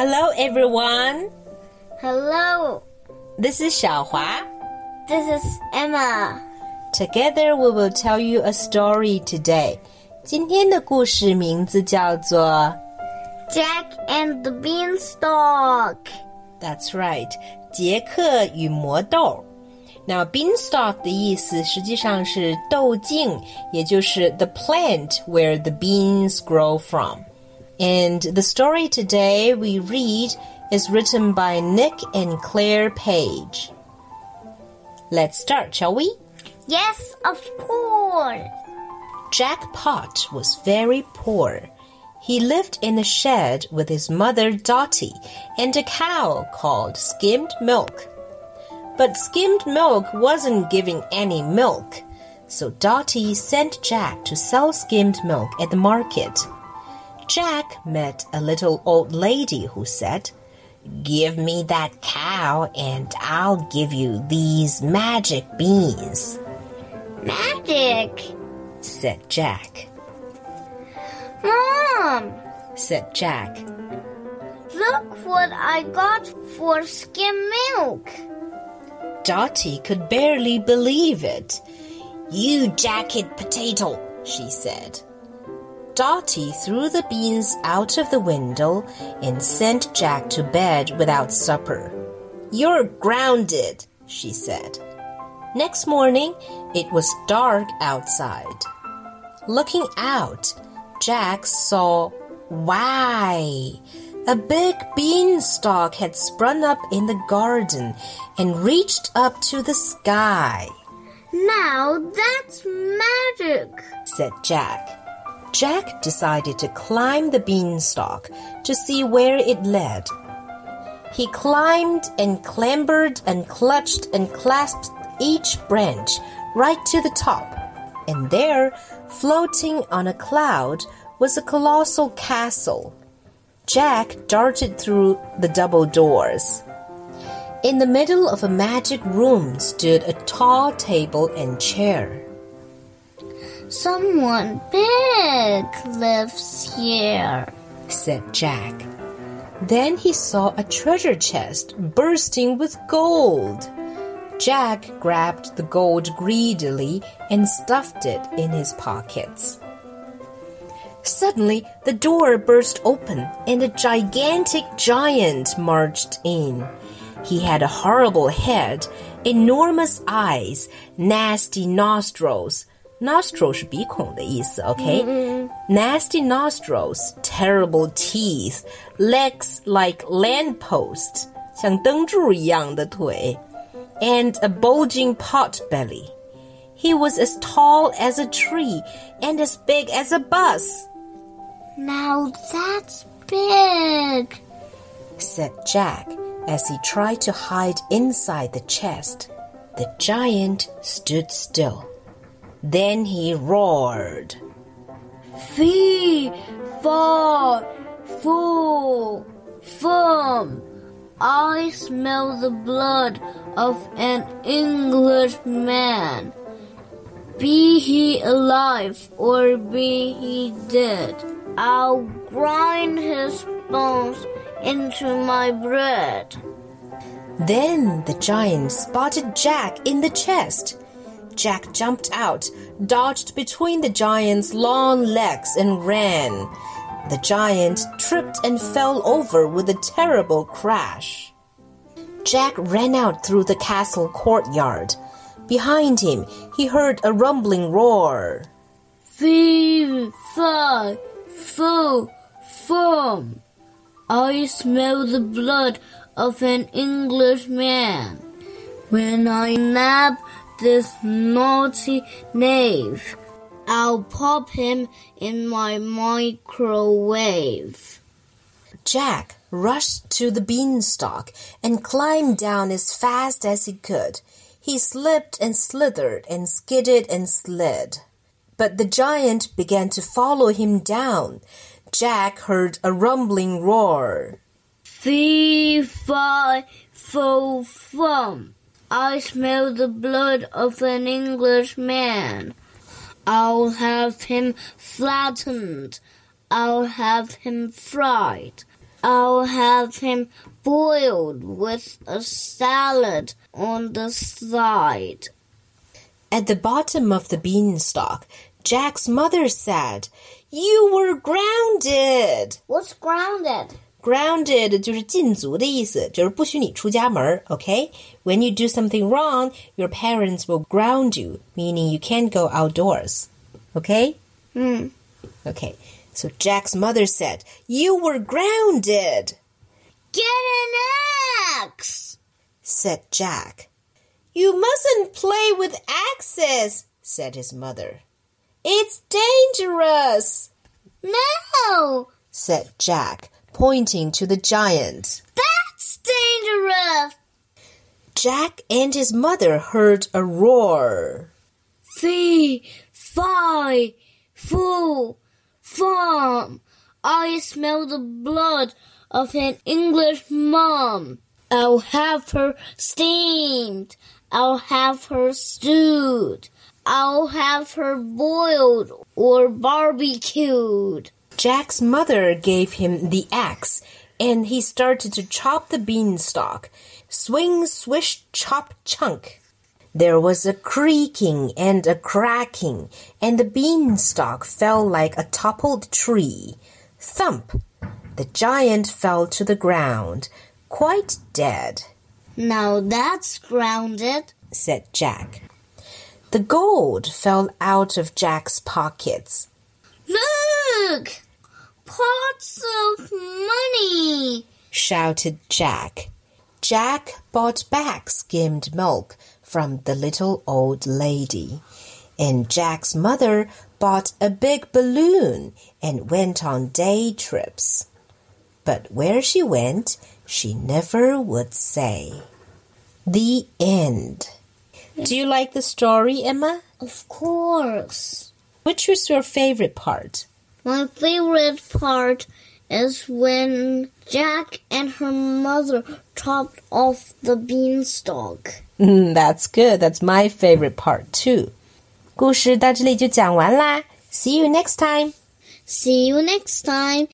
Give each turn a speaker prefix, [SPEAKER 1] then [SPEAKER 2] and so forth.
[SPEAKER 1] Hello, everyone.
[SPEAKER 2] Hello,
[SPEAKER 1] This is 小华.
[SPEAKER 2] this is Emma.
[SPEAKER 1] Together, we will tell you a story today. 今天的故事名字叫做
[SPEAKER 2] Jack and the Beanstalk.
[SPEAKER 1] That's right，杰克与魔豆。Now, beanstalk 的意思实际上是豆茎，也就是 the plant where the beans grow from. And the story today we read is written by Nick and Claire Page. Let's start, shall we?
[SPEAKER 2] Yes, of course.
[SPEAKER 1] Jack Pot was very poor. He lived in a shed with his mother Dotty and a cow called Skimmed Milk. But Skimmed Milk wasn't giving any milk, so Dotty sent Jack to sell skimmed milk at the market. Jack met a little old lady who said, Give me that cow and I'll give you these magic beans,
[SPEAKER 2] Magic.
[SPEAKER 1] said Jack.
[SPEAKER 2] Mom,
[SPEAKER 1] said Jack.
[SPEAKER 2] look what I got for skim milk.
[SPEAKER 1] Dotty could barely believe it. You jacket potato, she said. Dotty threw the beans out of the window and sent Jack to bed without supper. You're grounded, she said. Next morning, it was dark outside. Looking out, Jack saw why a big beanstalk had sprung up in the garden and reached up to the sky,
[SPEAKER 2] Now that's magic.
[SPEAKER 1] said Jack. Jack decided to climb the beanstalk to see where it led. He climbed and clambered and clutched and clasped each branch right to the top. And there, floating on a cloud, was a colossal castle. Jack darted through the double doors. In the middle of a magic room stood a tall table and chair.
[SPEAKER 2] Someone big lives here.
[SPEAKER 1] said Jack. Then he saw a treasure chest bursting with gold. Jack grabbed the gold greedily and stuffed it in his pockets. Suddenly, the door burst open and a gigantic giant marched in. He had a horrible head, enormous eyes, nasty nostrils. Nostril 是鼻孔的意思，OK？、Nasty nostrils, terrible teeth, legs like lampposts, 像灯柱一样的腿 and a bulging pot belly. He was as tall as a tree and as big as a bus,
[SPEAKER 2] Now that's big.
[SPEAKER 1] said Jack as he tried to hide inside the chest. The giant stood still. Then he roared.
[SPEAKER 2] Fee, fa, foo, fum. I smell the blood of an Englishman. Be he alive or be he dead, I'll grind his bones into my bread.
[SPEAKER 1] Then the giant spotted Jack in the chest. Jack jumped out, dodged between the giant's long legs, and ran. The giant tripped and fell over with a terrible crash. Jack ran out through the castle courtyard. Behind him, he heard a rumbling roar.
[SPEAKER 2] Fee, fi, fo, fum. I smell the blood of an Englishman. When I nab this naughty knave, I'll pop him in my microwave.
[SPEAKER 1] Jack rushed to the beanstalk and climbed down as fast as he could. He slipped and slithered and skidded and slid. But the giant began to follow him down. Jack heard a rumbling roar.
[SPEAKER 2] Fee, fi, fo, fum. I smell the blood of an Englishman. I'll have him flattened. I'll have him fried. I'll have him boiled with a salad on the side.
[SPEAKER 1] At the bottom of the beanstalk, Jack's mother said, You were grounded.
[SPEAKER 2] What's grounded?
[SPEAKER 1] Grounded 就是禁足的意思，就是不许你出家门。Okay, when you do something wrong, your parents will ground you, meaning you can't go outdoors. Okay.
[SPEAKER 2] Hmm.
[SPEAKER 1] Okay. So Jack's mother said, "You were grounded."
[SPEAKER 2] Get an axe,
[SPEAKER 1] said Jack. You mustn't play with axes, said his mother. It's dangerous.
[SPEAKER 2] No,
[SPEAKER 1] said Jack pointing to the giant.
[SPEAKER 2] That's dangerous.
[SPEAKER 1] Jack and his mother heard a roar.
[SPEAKER 2] Fee, fi, foo, fum. I smell the blood of an English mom. I'll have her steamed. I'll have her stewed. I'll have her boiled or barbecued.
[SPEAKER 1] Jack's mother gave him the axe, and he started to chop the beanstalk. Swing, swish, chop, chunk. There was a creaking and a cracking, and the beanstalk fell like a toppled tree. Thump! The giant fell to the ground, quite dead.
[SPEAKER 2] Now that's grounded,
[SPEAKER 1] said Jack. The gold fell out of Jack's pockets.
[SPEAKER 2] Look! Pots of money!
[SPEAKER 1] shouted Jack. Jack bought back skimmed milk from the little old lady. And Jack's mother bought a big balloon and went on day trips. But where she went, she never would say. The end. Do you like the story, Emma?
[SPEAKER 2] Of course.
[SPEAKER 1] Which was your favorite part?
[SPEAKER 2] My favorite part is when Jack and her mother chopped off the beanstalk.
[SPEAKER 1] Mm, that's good. That's my favorite part too. 故事到这里就讲完啦。See you next time.
[SPEAKER 2] See you next time.